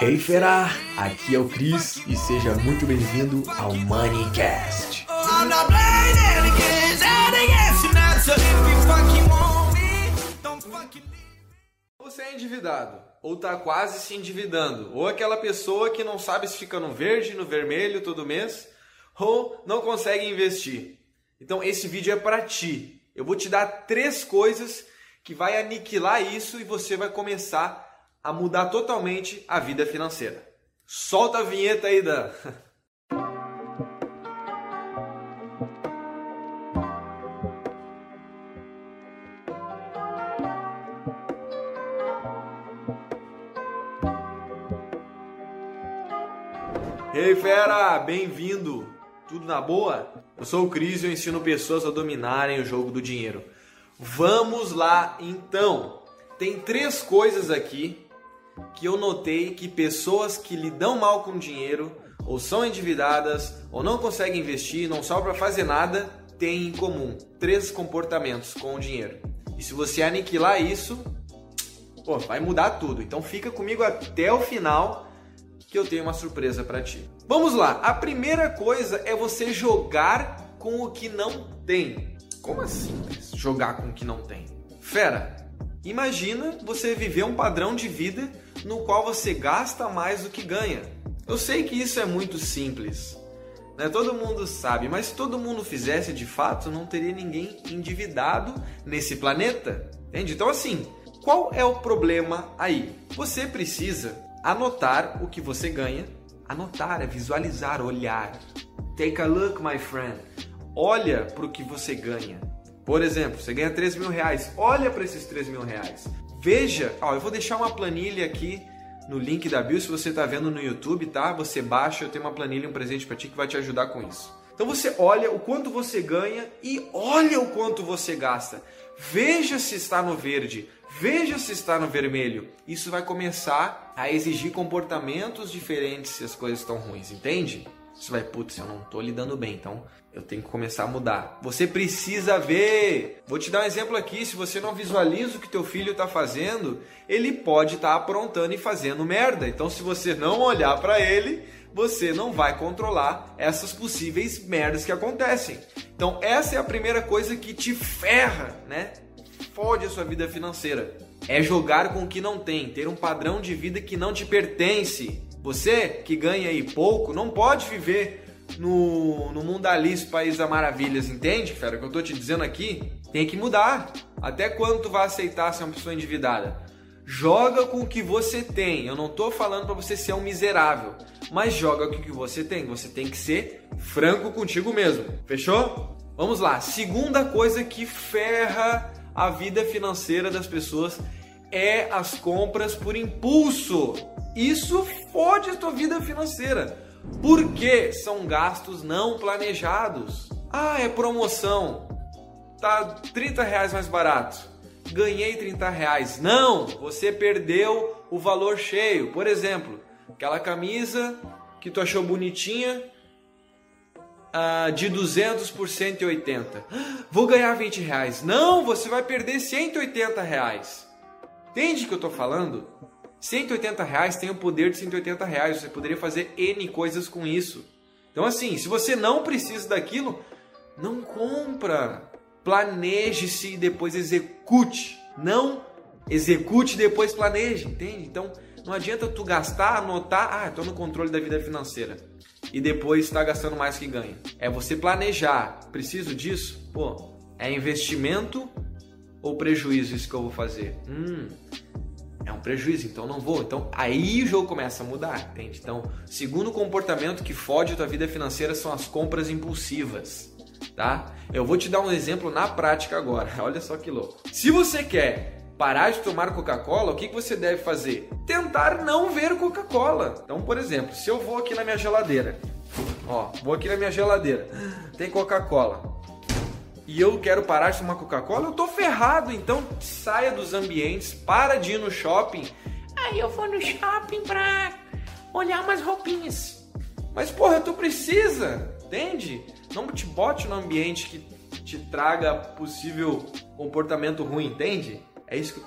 Hey fera, aqui é o Cris e seja muito bem-vindo ao Moneycast. Você é endividado, ou está quase se endividando, ou aquela pessoa que não sabe se fica no verde, no vermelho todo mês, ou não consegue investir. Então esse vídeo é para ti. Eu vou te dar três coisas que vai aniquilar isso e você vai começar a mudar totalmente a vida financeira. Solta a vinheta aí, Dan. Ei fera, bem-vindo! Tudo na boa? Eu sou o Cris e eu ensino pessoas a dominarem o jogo do dinheiro. Vamos lá então! Tem três coisas aqui que eu notei que pessoas que lidam mal com dinheiro, ou são endividadas, ou não conseguem investir, não sobra fazer nada, têm em comum três comportamentos com o dinheiro. E se você aniquilar isso, pô, vai mudar tudo. Então fica comigo até o final que eu tenho uma surpresa para ti. Vamos lá. A primeira coisa é você jogar com o que não tem. Como assim? Jogar com o que não tem? Fera, imagina você viver um padrão de vida no qual você gasta mais do que ganha. Eu sei que isso é muito simples, né? Todo mundo sabe, mas se todo mundo fizesse de fato, não teria ninguém endividado nesse planeta, entende? Então assim, qual é o problema aí? Você precisa anotar o que você ganha, anotar é visualizar, olhar. Take a look, my friend. Olha para o que você ganha. Por exemplo, você ganha 3 mil reais. Olha para esses 3 mil reais. Veja, ó, eu vou deixar uma planilha aqui no link da bio, se você está vendo no YouTube, tá? Você baixa, eu tenho uma planilha, um presente para ti que vai te ajudar com isso. Então você olha o quanto você ganha e olha o quanto você gasta. Veja se está no verde, veja se está no vermelho. Isso vai começar a exigir comportamentos diferentes se as coisas estão ruins, entende? Você vai, putz, eu não estou lidando bem, então eu tenho que começar a mudar. Você precisa ver. Vou te dar um exemplo aqui. Se você não visualiza o que teu filho está fazendo, ele pode estar tá aprontando e fazendo merda. Então, se você não olhar para ele, você não vai controlar essas possíveis merdas que acontecem. Então, essa é a primeira coisa que te ferra, né? Fode a sua vida financeira. É jogar com o que não tem, ter um padrão de vida que não te pertence. Você que ganha aí pouco não pode viver no, no mundo Alice, País das Maravilhas, entende, fera? O que eu tô te dizendo aqui tem que mudar. Até quando tu vai aceitar ser uma pessoa endividada? Joga com o que você tem. Eu não tô falando para você ser um miserável, mas joga com o que você tem. Você tem que ser franco contigo mesmo. Fechou? Vamos lá. Segunda coisa que ferra a vida financeira das pessoas é as compras por impulso. Isso fode a tua vida financeira. Porque são gastos não planejados. Ah, é promoção. Tá 30 reais mais barato. Ganhei 30 reais. Não, você perdeu o valor cheio. Por exemplo, aquela camisa que tu achou bonitinha, uh, de 200 por 180. Vou ganhar 20 reais. Não, você vai perder 180 reais. Entende o que eu estou falando? 180 reais tem o poder de 180 reais. Você poderia fazer N coisas com isso. Então, assim, se você não precisa daquilo, não compra. Planeje-se e depois execute. Não execute e depois planeje, entende? Então, não adianta tu gastar, anotar, ah, estou no controle da vida financeira. E depois está gastando mais que ganha. É você planejar. Preciso disso? Pô, é investimento ou prejuízo isso que eu vou fazer? Hum, é um prejuízo, então não vou. Então aí o jogo começa a mudar, entende? Então, segundo comportamento que fode a tua vida financeira são as compras impulsivas, tá? Eu vou te dar um exemplo na prática agora. Olha só que louco. Se você quer parar de tomar Coca-Cola, o que, que você deve fazer? Tentar não ver Coca-Cola. Então, por exemplo, se eu vou aqui na minha geladeira, ó, vou aqui na minha geladeira, tem Coca-Cola e eu quero parar de tomar Coca-Cola, eu tô ferrado. Então saia dos ambientes, para de ir no shopping. Aí eu vou no shopping pra olhar umas roupinhas. Mas porra, tu precisa, entende? Não te bote no ambiente que te traga possível comportamento ruim, entende? É isso que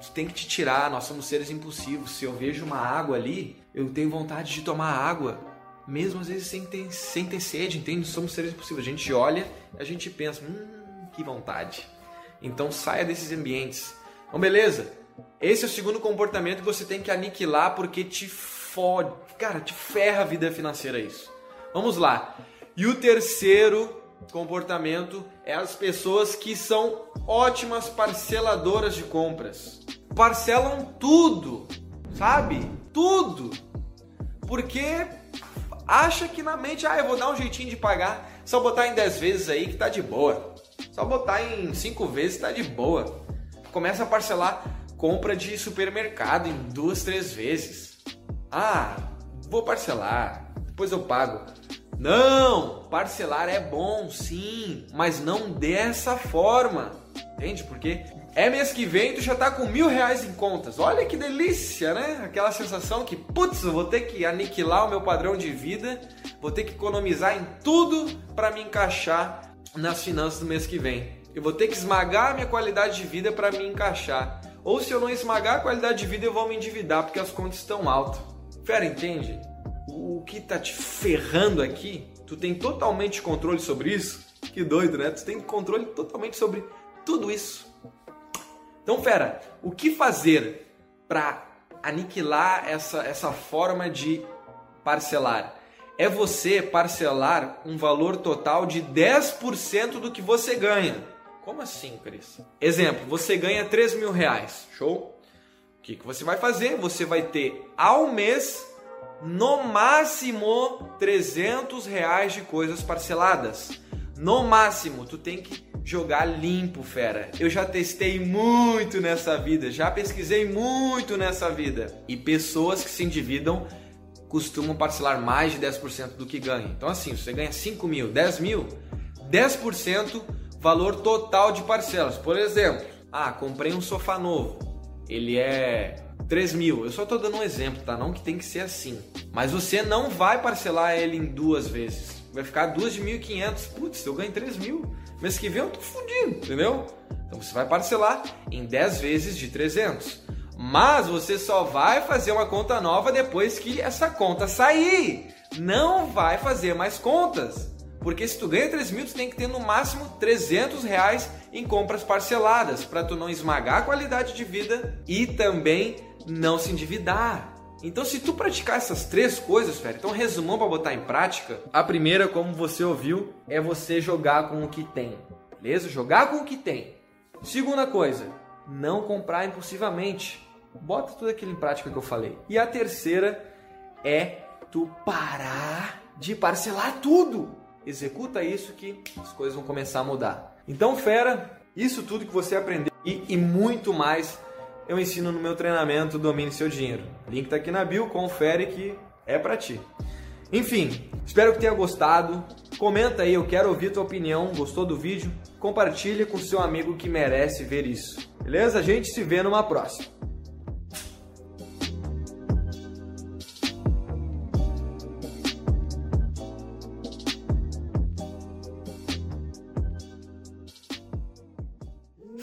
Isso tem que te tirar. Nós somos seres impulsivos. Se eu vejo uma água ali, eu tenho vontade de tomar água. Mesmo às vezes sem ter, sem ter sede, entende? Somos seres impulsivos. A gente olha, a gente pensa, hum, que vontade. Então saia desses ambientes. Então, beleza. Esse é o segundo comportamento que você tem que aniquilar porque te fode. Cara, te ferra a vida financeira isso. Vamos lá. E o terceiro comportamento é as pessoas que são ótimas parceladoras de compras. Parcelam tudo, sabe? Tudo. Porque acha que na mente, ah, eu vou dar um jeitinho de pagar, só botar em 10 vezes aí que tá de boa. Só botar em 5 vezes tá de boa. Começa a parcelar compra de supermercado em duas, três vezes. Ah, vou parcelar, depois eu pago. Não, parcelar é bom, sim, mas não dessa forma. Entende? Porque é mês que vem tu já tá com mil reais em contas. Olha que delícia, né? Aquela sensação que, putz, eu vou ter que aniquilar o meu padrão de vida, vou ter que economizar em tudo para me encaixar nas finanças do mês que vem. Eu vou ter que esmagar a minha qualidade de vida para me encaixar. Ou se eu não esmagar a qualidade de vida, eu vou me endividar porque as contas estão altas. Fera, entende? o que tá te ferrando aqui, tu tem totalmente controle sobre isso. Que doido, né? Tu tem controle totalmente sobre tudo isso. Então, fera, o que fazer para aniquilar essa, essa forma de parcelar? É você parcelar um valor total de 10% do que você ganha. Como assim, Cris? Exemplo, você ganha 3 mil reais. Show? O que, que você vai fazer? Você vai ter ao mês no máximo 300 reais de coisas parceladas. No máximo, tu tem que jogar limpo, fera. Eu já testei muito nessa vida, já pesquisei muito nessa vida. E pessoas que se endividam costumam parcelar mais de 10% do que ganham. Então, assim, você ganha 5 mil, 10 mil, 10% valor total de parcelas. Por exemplo, ah, comprei um sofá novo. Ele é 3 mil. Eu só estou dando um exemplo, tá? Não que tem que ser assim. Mas você não vai parcelar ele em duas vezes. Vai ficar duas de 1.500. Putz, eu ganho 3 mil. Mês que vem eu tô fudido, entendeu? Então você vai parcelar em 10 vezes de 300. Mas você só vai fazer uma conta nova depois que essa conta sair. Não vai fazer mais contas. Porque se tu ganha 3 mil, tu tem que ter no máximo 300 reais em compras parceladas para tu não esmagar a qualidade de vida e também não se endividar. Então, se tu praticar essas três coisas, velho, então resumão para botar em prática. A primeira, como você ouviu, é você jogar com o que tem. Beleza? Jogar com o que tem. Segunda coisa, não comprar impulsivamente. Bota tudo aquilo em prática que eu falei. E a terceira é tu parar de parcelar tudo. Executa isso que as coisas vão começar a mudar. Então, fera, isso tudo que você aprendeu e, e muito mais eu ensino no meu treinamento Domine Seu Dinheiro. Link tá aqui na bio, confere que é para ti. Enfim, espero que tenha gostado. Comenta aí, eu quero ouvir tua opinião. Gostou do vídeo? Compartilha com seu amigo que merece ver isso. Beleza? A gente se vê numa próxima.